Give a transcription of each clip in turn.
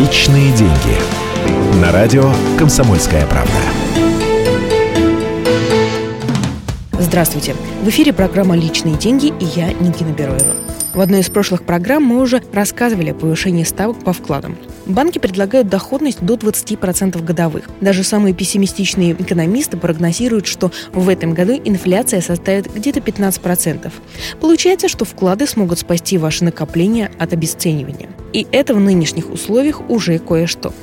Личные деньги. На радио «Комсомольская правда». Здравствуйте. В эфире программа «Личные деньги» и я, Никина Бероева. В одной из прошлых программ мы уже рассказывали о повышении ставок по вкладам. Банки предлагают доходность до 20% годовых. Даже самые пессимистичные экономисты прогнозируют, что в этом году инфляция составит где-то 15%. Получается, что вклады смогут спасти ваши накопления от обесценивания. И это в нынешних условиях уже кое-что.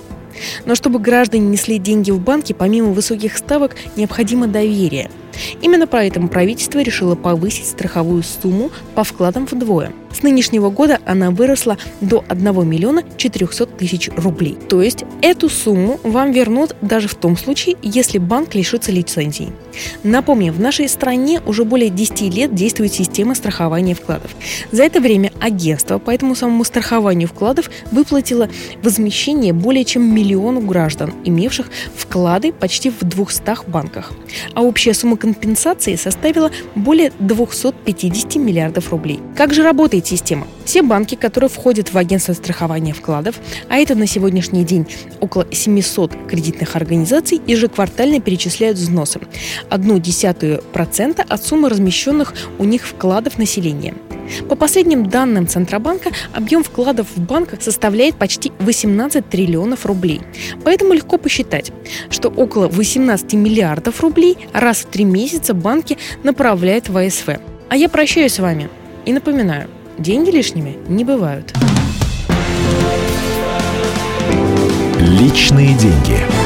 Но чтобы граждане несли деньги в банки, помимо высоких ставок, необходимо доверие – Именно поэтому правительство решило повысить страховую сумму по вкладам вдвое. С нынешнего года она выросла до 1 миллиона 400 тысяч рублей. То есть эту сумму вам вернут даже в том случае, если банк лишится лицензии. Напомню, в нашей стране уже более 10 лет действует система страхования вкладов. За это время агентство по этому самому страхованию вкладов выплатило возмещение более чем миллиону граждан, имевших вклады почти в 200 банках. А общая сумма компенсации составила более 250 миллиардов рублей. Как же работает система? Все банки, которые входят в агентство страхования вкладов, а это на сегодняшний день около 700 кредитных организаций, ежеквартально перечисляют взносы. Одну десятую процента от суммы размещенных у них вкладов населения. По последним данным Центробанка, объем вкладов в банках составляет почти 18 триллионов рублей. Поэтому легко посчитать, что около 18 миллиардов рублей раз в три месяца банки направляют в АСФ. А я прощаюсь с вами и напоминаю, деньги лишними не бывают. Личные деньги.